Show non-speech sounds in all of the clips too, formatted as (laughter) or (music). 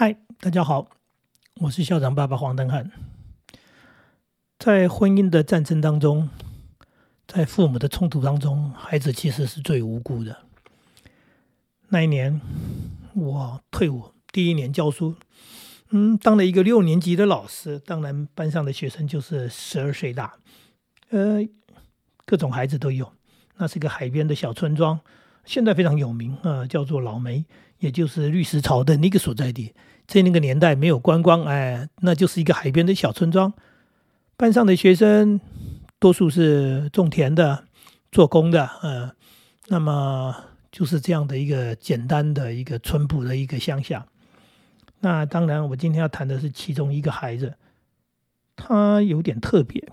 嗨，大家好，我是校长爸爸黄登汉。在婚姻的战争当中，在父母的冲突当中，孩子其实是最无辜的。那一年，我退伍第一年教书，嗯，当了一个六年级的老师，当然班上的学生就是十二岁大，呃，各种孩子都有。那是个海边的小村庄，现在非常有名啊，叫做老梅，也就是绿石槽的那个所在地。在那个年代没有观光，哎，那就是一个海边的小村庄。班上的学生多数是种田的、做工的，呃，那么就是这样的一个简单的一个淳朴的一个乡下。那当然，我今天要谈的是其中一个孩子，他有点特别，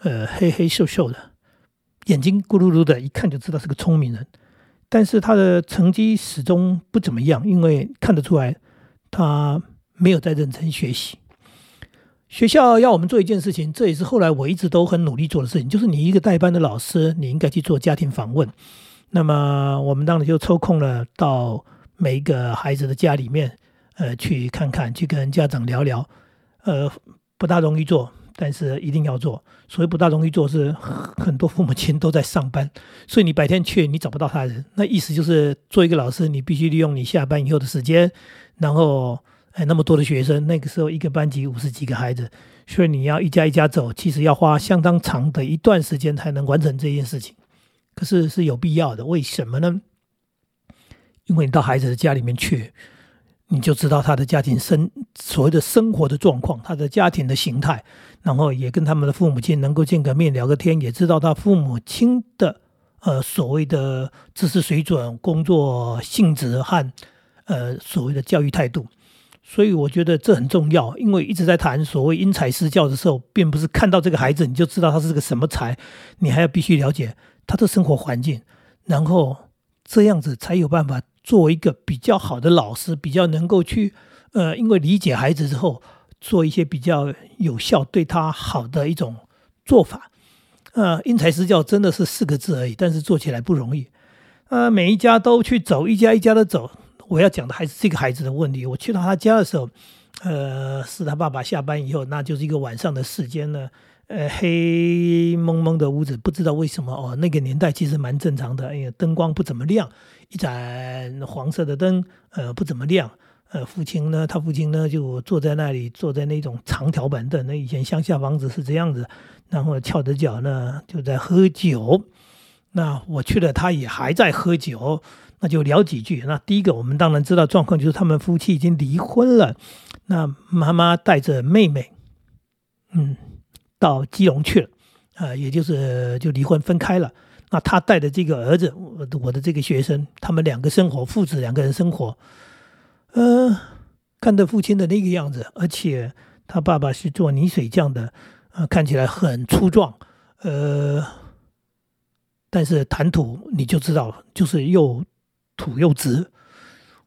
呃，黑黑瘦瘦的。眼睛咕噜噜的，一看就知道是个聪明人，但是他的成绩始终不怎么样，因为看得出来他没有在认真学习。学校要我们做一件事情，这也是后来我一直都很努力做的事情，就是你一个代班的老师，你应该去做家庭访问。那么我们当然就抽空了到每一个孩子的家里面，呃，去看看，去跟家长聊聊，呃，不大容易做。但是一定要做，所以不大容易做，是很多父母亲都在上班，所以你白天去你找不到他人。那意思就是做一个老师，你必须利用你下班以后的时间，然后哎那么多的学生，那个时候一个班级五十几个孩子，所以你要一家一家走，其实要花相当长的一段时间才能完成这件事情。可是是有必要的，为什么呢？因为你到孩子的家里面去。你就知道他的家庭生所谓的生活的状况，他的家庭的形态，然后也跟他们的父母亲能够见个面聊个天，也知道他父母亲的呃所谓的知识水准、工作性质和呃所谓的教育态度。所以我觉得这很重要，因为一直在谈所谓因材施教的时候，并不是看到这个孩子你就知道他是个什么才，你还要必须了解他的生活环境，然后这样子才有办法。做一个比较好的老师，比较能够去，呃，因为理解孩子之后，做一些比较有效、对他好的一种做法。呃，因材施教真的是四个字而已，但是做起来不容易。呃，每一家都去走，一家一家的走。我要讲的还是这个孩子的问题。我去到他家的时候，呃，是他爸爸下班以后，那就是一个晚上的时间呢。呃，黑蒙蒙的屋子，不知道为什么哦。那个年代其实蛮正常的，哎呀，灯光不怎么亮，一盏黄色的灯，呃，不怎么亮。呃，父亲呢，他父亲呢就坐在那里，坐在那种长条板凳。那以前乡下房子是这样子，然后翘着脚呢就在喝酒。那我去了，他也还在喝酒，那就聊几句。那第一个，我们当然知道状况，就是他们夫妻已经离婚了。那妈妈带着妹妹，嗯。到基隆去了，啊，也就是就离婚分开了。那他带的这个儿子，我的这个学生，他们两个生活，父子两个人生活，呃，看着父亲的那个样子，而且他爸爸是做泥水匠的，啊，看起来很粗壮，呃，但是谈吐你就知道，就是又土又直。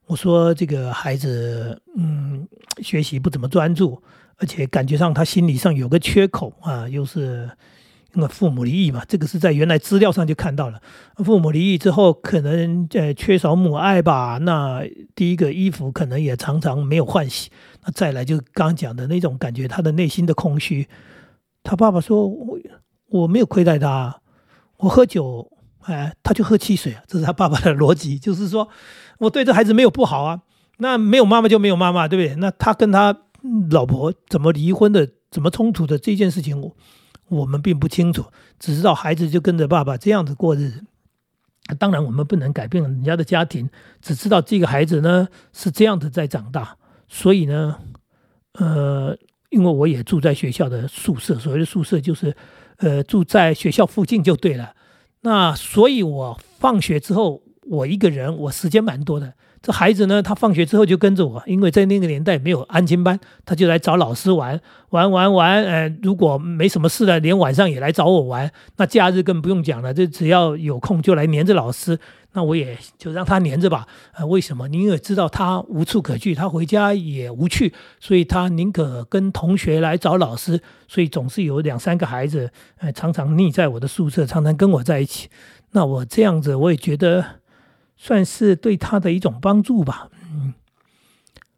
我说这个孩子，嗯，学习不怎么专注。而且感觉上他心理上有个缺口啊，又是因为父母离异嘛，这个是在原来资料上就看到了。父母离异之后，可能呃缺少母爱吧。那第一个衣服可能也常常没有换洗。那再来就刚讲的那种感觉，他的内心的空虚。他爸爸说：“我我没有亏待他，我喝酒，哎，他就喝汽水。”这是他爸爸的逻辑，就是说我对这孩子没有不好啊。那没有妈妈就没有妈妈，对不对？那他跟他。老婆怎么离婚的？怎么冲突的？这件事情我我们并不清楚，只知道孩子就跟着爸爸这样子过日子。当然，我们不能改变人家的家庭，只知道这个孩子呢是这样子在长大。所以呢，呃，因为我也住在学校的宿舍，所谓的宿舍就是呃住在学校附近就对了。那所以，我放学之后，我一个人，我时间蛮多的。这孩子呢，他放学之后就跟着我，因为在那个年代没有安亲班，他就来找老师玩，玩玩玩。呃，如果没什么事了，连晚上也来找我玩。那假日更不用讲了，这只要有空就来黏着老师。那我也就让他黏着吧。呃，为什么？你也知道他无处可去，他回家也无趣，所以他宁可跟同学来找老师。所以总是有两三个孩子，呃，常常腻在我的宿舍，常常跟我在一起。那我这样子，我也觉得。算是对他的一种帮助吧，嗯，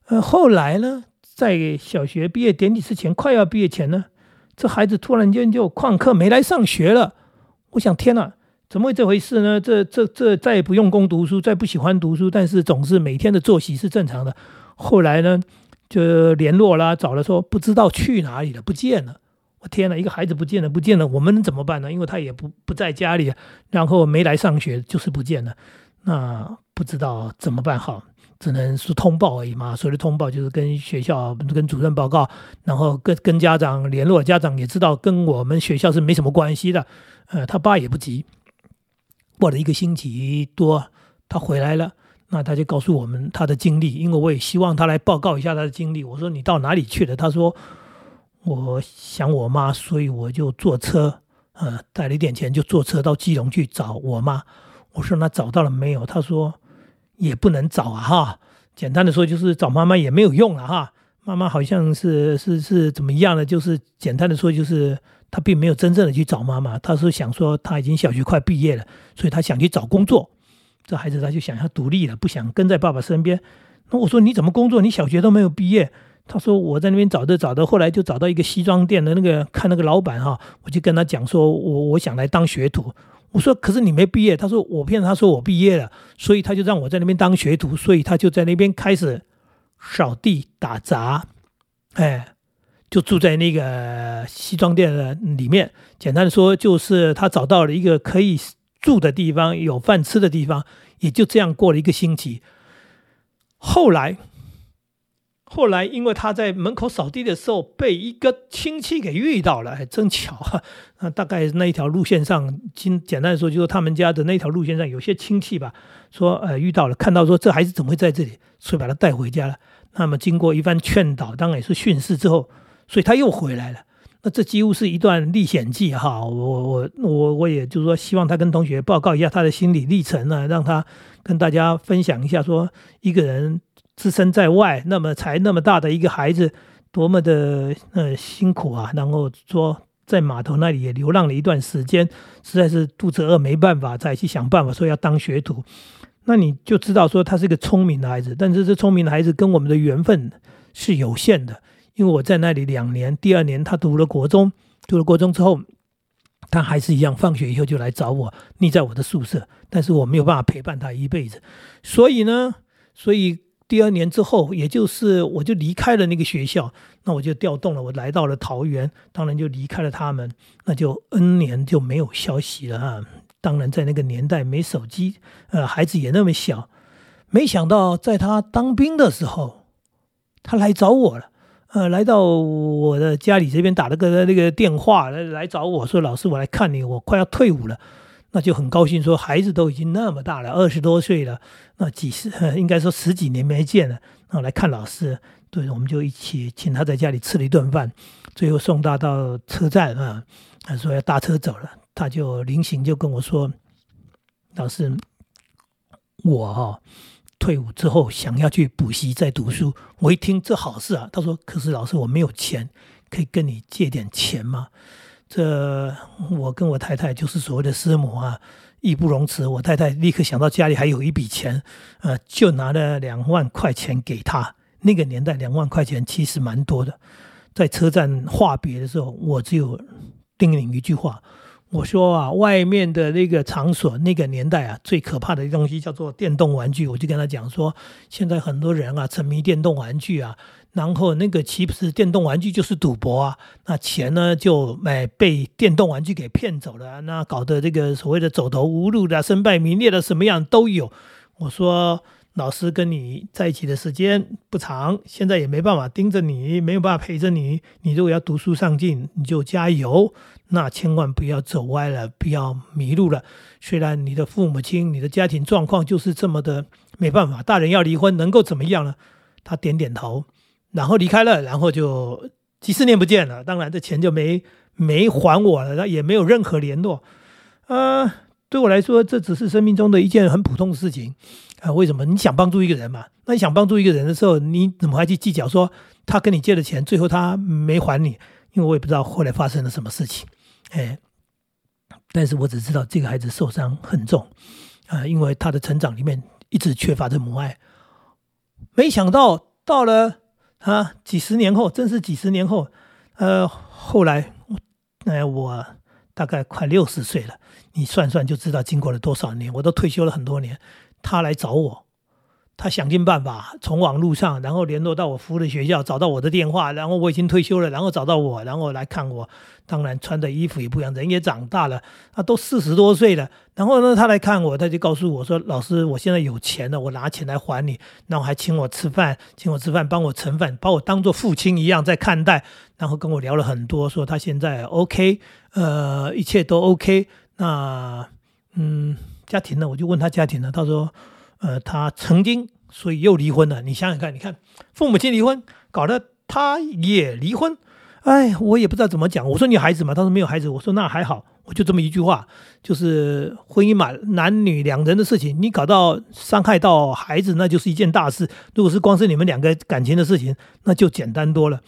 呃，后来呢，在小学毕业典礼之前，快要毕业前呢，这孩子突然间就旷课没来上学了。我想，天哪，怎么会这回事呢？这这这再也不用功读书，再不喜欢读书，但是总是每天的作息是正常的。后来呢，就联络啦，找了说不知道去哪里了，不见了。我天哪，一个孩子不见了，不见了，我们怎么办呢？因为他也不不在家里，然后没来上学，就是不见了。那不知道怎么办好。只能是通报而已嘛，所谓的通报就是跟学校、跟主任报告，然后跟跟家长联络，家长也知道跟我们学校是没什么关系的。呃，他爸也不急，过了一个星期多，他回来了，那他就告诉我们他的经历，因为我也希望他来报告一下他的经历。我说你到哪里去了？他说我想我妈，所以我就坐车，呃，带了一点钱就坐车到基隆去找我妈。我说那找到了没有？他说。也不能找啊哈，简单的说就是找妈妈也没有用了哈。妈妈好像是是是怎么样的？就是简单的说就是他并没有真正的去找妈妈，他是想说他已经小学快毕业了，所以他想去找工作。这孩子他就想要独立了，不想跟在爸爸身边。那我说你怎么工作？你小学都没有毕业。他说我在那边找着找着，后来就找到一个西装店的那个看那个老板哈，我就跟他讲说我我想来当学徒。我说：“可是你没毕业。”他说：“我骗他说我毕业了，所以他就让我在那边当学徒，所以他就在那边开始扫地打杂，哎，就住在那个西装店的里面。简单的说，就是他找到了一个可以住的地方，有饭吃的地方，也就这样过了一个星期。后来。”后来，因为他在门口扫地的时候被一个亲戚给遇到了，还真巧啊！(laughs) 那大概那一条路线上，简简单说，就是他们家的那条路线上有些亲戚吧，说呃遇到了，看到说这孩子怎么会在这里，所以把他带回家了。那么经过一番劝导，当然也是训示之后，所以他又回来了。那这几乎是一段历险记哈！我我我我也就是说，希望他跟同学报告一下他的心理历程呢，让他跟大家分享一下，说一个人。置身在外，那么才那么大的一个孩子，多么的呃辛苦啊！然后说在码头那里也流浪了一段时间，实在是肚子饿没办法，再去想办法说要当学徒。那你就知道说他是个聪明的孩子，但是这聪明的孩子跟我们的缘分是有限的。因为我在那里两年，第二年他读了国中，读了国中之后，他还是一样，放学以后就来找我，腻在我的宿舍，但是我没有办法陪伴他一辈子。所以呢，所以。第二年之后，也就是我就离开了那个学校，那我就调动了，我来到了桃园，当然就离开了他们，那就 N 年就没有消息了啊。当然在那个年代没手机，呃，孩子也那么小，没想到在他当兵的时候，他来找我了，呃，来到我的家里这边打了个那个电话来来找我说，老师我来看你，我快要退伍了。那就很高兴，说孩子都已经那么大了，二十多岁了，那几十 (laughs) 应该说十几年没见了，那来看老师，对，我们就一起请他在家里吃了一顿饭，最后送他到车站啊，他说要搭车走了，他就临行就跟我说，老师，我哈退伍之后想要去补习再读书，我一听这好事啊，他说，可是老师我没有钱，可以跟你借点钱吗？这我跟我太太就是所谓的师母啊，义不容辞。我太太立刻想到家里还有一笔钱，呃，就拿了两万块钱给他。那个年代两万块钱其实蛮多的。在车站话别的时候，我只有叮咛一句话，我说啊，外面的那个场所，那个年代啊，最可怕的东西叫做电动玩具。我就跟他讲说，现在很多人啊，沉迷电动玩具啊。然后那个其实电动玩具就是赌博啊，那钱呢就买被电动玩具给骗走了，那搞得这个所谓的走投无路的、身败名裂的什么样都有。我说老师跟你在一起的时间不长，现在也没办法盯着你，没有办法陪着你。你如果要读书上进，你就加油，那千万不要走歪了，不要迷路了。虽然你的父母亲、你的家庭状况就是这么的没办法，大人要离婚能够怎么样呢？他点点头。然后离开了，然后就几十年不见了。当然，这钱就没没还我了，那也没有任何联络。呃，对我来说，这只是生命中的一件很普通的事情啊。为什么？你想帮助一个人嘛？那你想帮助一个人的时候，你怎么还去计较说他跟你借的钱，最后他没还你？因为我也不知道后来发生了什么事情。哎，但是我只知道这个孩子受伤很重啊，因为他的成长里面一直缺乏着母爱。没想到。到了啊几十年后，真是几十年后，呃，后来，呃，我大概快六十岁了，你算算就知道经过了多少年，我都退休了很多年，他来找我。他想尽办法从网络上，然后联络到我服务的学校，找到我的电话，然后我已经退休了，然后找到我，然后来看我。当然穿的衣服也不一样，人也长大了，他都四十多岁了。然后呢，他来看我，他就告诉我说：“老师，我现在有钱了，我拿钱来还你。”然后还请我吃饭，请我吃饭，帮我盛饭，把我当做父亲一样在看待。然后跟我聊了很多，说他现在 OK，呃，一切都 OK。那嗯，家庭呢？我就问他家庭呢，他说。呃，他曾经，所以又离婚了。你想想看，你看父母亲离婚，搞得他也离婚。哎，我也不知道怎么讲。我说你有孩子吗？他说没有孩子。我说那还好，我就这么一句话，就是婚姻嘛，男女两人的事情，你搞到伤害到孩子，那就是一件大事。如果是光是你们两个感情的事情，那就简单多了。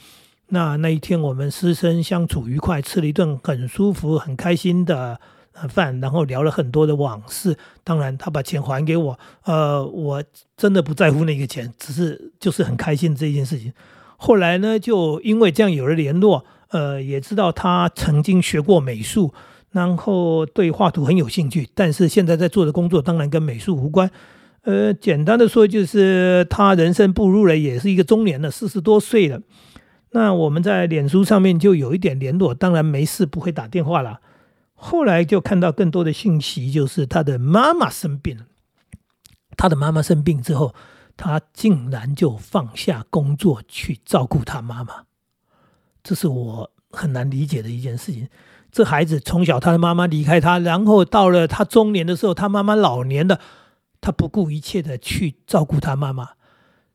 那那一天我们师生相处愉快，吃了一顿很舒服、很开心的。饭，然后聊了很多的往事。当然，他把钱还给我，呃，我真的不在乎那个钱，只是就是很开心这件事情。后来呢，就因为这样有了联络，呃，也知道他曾经学过美术，然后对画图很有兴趣，但是现在在做的工作当然跟美术无关。呃，简单的说，就是他人生步入了也是一个中年了，四十多岁了。那我们在脸书上面就有一点联络，当然没事不会打电话了。后来就看到更多的信息，就是他的妈妈生病了。他的妈妈生病之后，他竟然就放下工作去照顾他妈妈，这是我很难理解的一件事情。这孩子从小他的妈妈离开他，然后到了他中年的时候，他妈妈老年的，他不顾一切的去照顾他妈妈，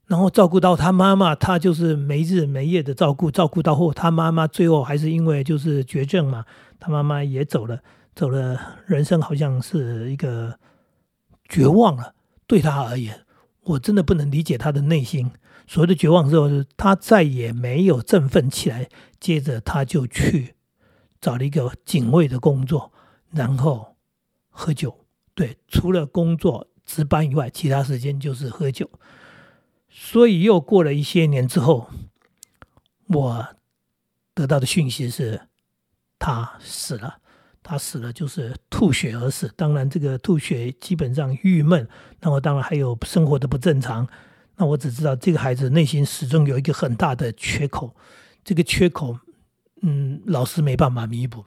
然后照顾到他妈妈，他就是没日没夜的照顾，照顾到后他妈妈最后还是因为就是绝症嘛。他妈妈也走了，走了，人生好像是一个绝望了。对他而言，我真的不能理解他的内心。所谓的绝望之后，他再也没有振奋起来。接着，他就去找了一个警卫的工作，然后喝酒。对，除了工作值班以外，其他时间就是喝酒。所以，又过了一些年之后，我得到的讯息是。他死了，他死了就是吐血而死。当然，这个吐血基本上郁闷，那我当然还有生活的不正常。那我只知道这个孩子内心始终有一个很大的缺口，这个缺口，嗯，老师没办法弥补。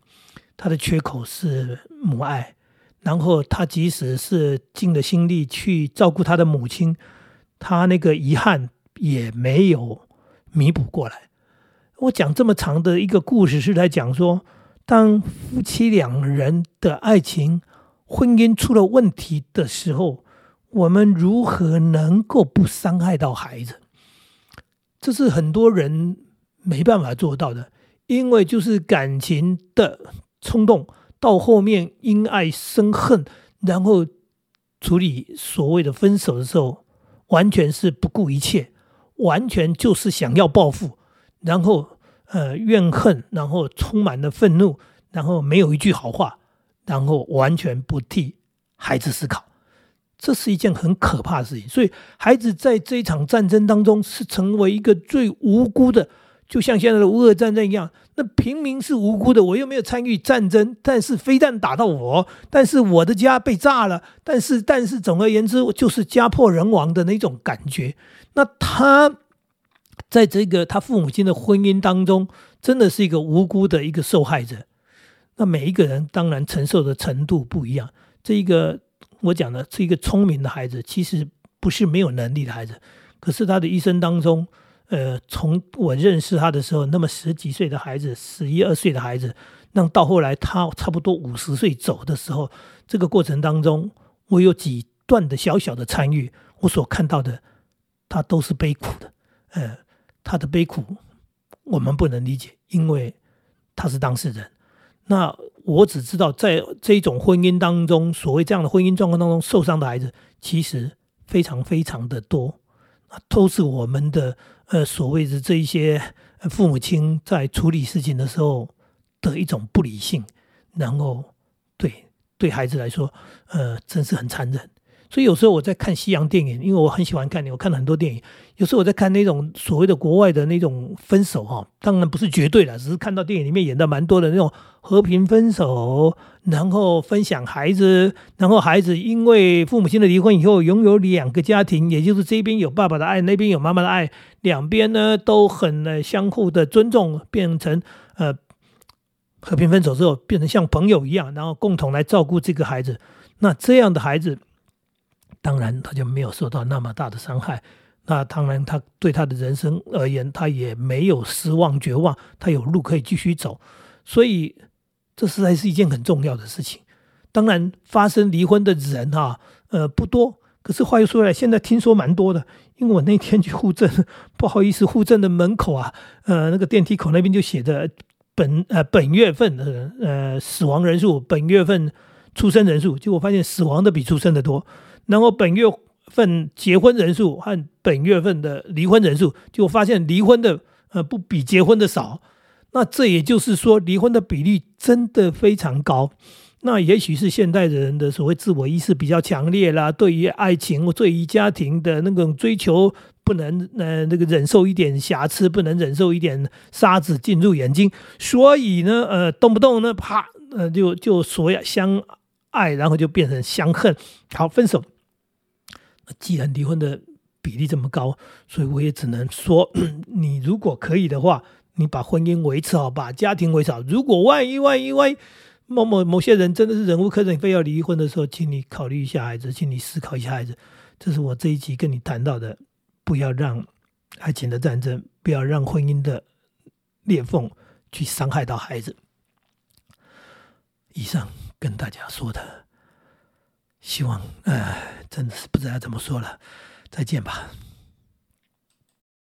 他的缺口是母爱，然后他即使是尽了心力去照顾他的母亲，他那个遗憾也没有弥补过来。我讲这么长的一个故事，是在讲说。当夫妻两人的爱情、婚姻出了问题的时候，我们如何能够不伤害到孩子？这是很多人没办法做到的，因为就是感情的冲动，到后面因爱生恨，然后处理所谓的分手的时候，完全是不顾一切，完全就是想要报复，然后。呃，怨恨，然后充满了愤怒，然后没有一句好话，然后完全不替孩子思考，这是一件很可怕的事情。所以，孩子在这一场战争当中是成为一个最无辜的，就像现在的乌俄战争一样。那平民是无辜的，我又没有参与战争，但是飞弹打到我，但是我的家被炸了，但是，但是，总而言之，就是家破人亡的那种感觉。那他。在这个他父母亲的婚姻当中，真的是一个无辜的一个受害者。那每一个人当然承受的程度不一样。这一个我讲的是一个聪明的孩子，其实不是没有能力的孩子。可是他的一生当中，呃，从我认识他的时候，那么十几岁的孩子，十一二岁的孩子，那到后来他差不多五十岁走的时候，这个过程当中，我有几段的小小的参与，我所看到的，他都是悲苦的，呃。他的悲苦，我们不能理解，因为他是当事人。那我只知道，在这种婚姻当中，所谓这样的婚姻状况当中受伤的孩子，其实非常非常的多，都是我们的呃所谓的这一些父母亲在处理事情的时候的一种不理性，然后对对孩子来说，呃，真是很残忍。所以有时候我在看西洋电影，因为我很喜欢看，我看了很多电影。有时候我在看那种所谓的国外的那种分手哈，当然不是绝对的，只是看到电影里面演的蛮多的那种和平分手，然后分享孩子，然后孩子因为父母亲的离婚以后，拥有两个家庭，也就是这边有爸爸的爱，那边有妈妈的爱，两边呢都很相互的尊重，变成呃和平分手之后，变成像朋友一样，然后共同来照顾这个孩子。那这样的孩子，当然他就没有受到那么大的伤害。那当然，他对他的人生而言，他也没有失望、绝望，他有路可以继续走。所以，这实在是一件很重要的事情。当然，发生离婚的人哈，呃，不多。可是话又说来，现在听说蛮多的。因为我那天去户政，不好意思，户政的门口啊，呃，那个电梯口那边就写着本呃本月份的呃死亡人数，本月份出生人数，结果发现死亡的比出生的多。然后本月。份结婚人数和本月份的离婚人数，就发现离婚的呃不比结婚的少，那这也就是说离婚的比例真的非常高。那也许是现代人的所谓自我意识比较强烈啦，对于爱情、对于家庭的那种追求，不能呃那个忍受一点瑕疵，不能忍受一点沙子进入眼睛，所以呢呃动不动呢啪呃就就说要相爱，然后就变成相恨，好分手。既然离婚的比例这么高，所以我也只能说，(clears throat) 你如果可以的话，你把婚姻维持好，把家庭维持好。如果万一万一万一某某某些人真的是忍无可忍，非要离婚的时候，请你考虑一下孩子，请你思考一下孩子。这是我这一集跟你谈到的，不要让爱情的战争，不要让婚姻的裂缝去伤害到孩子。以上跟大家说的。希望，呃，真的是不知道怎么说了，再见吧。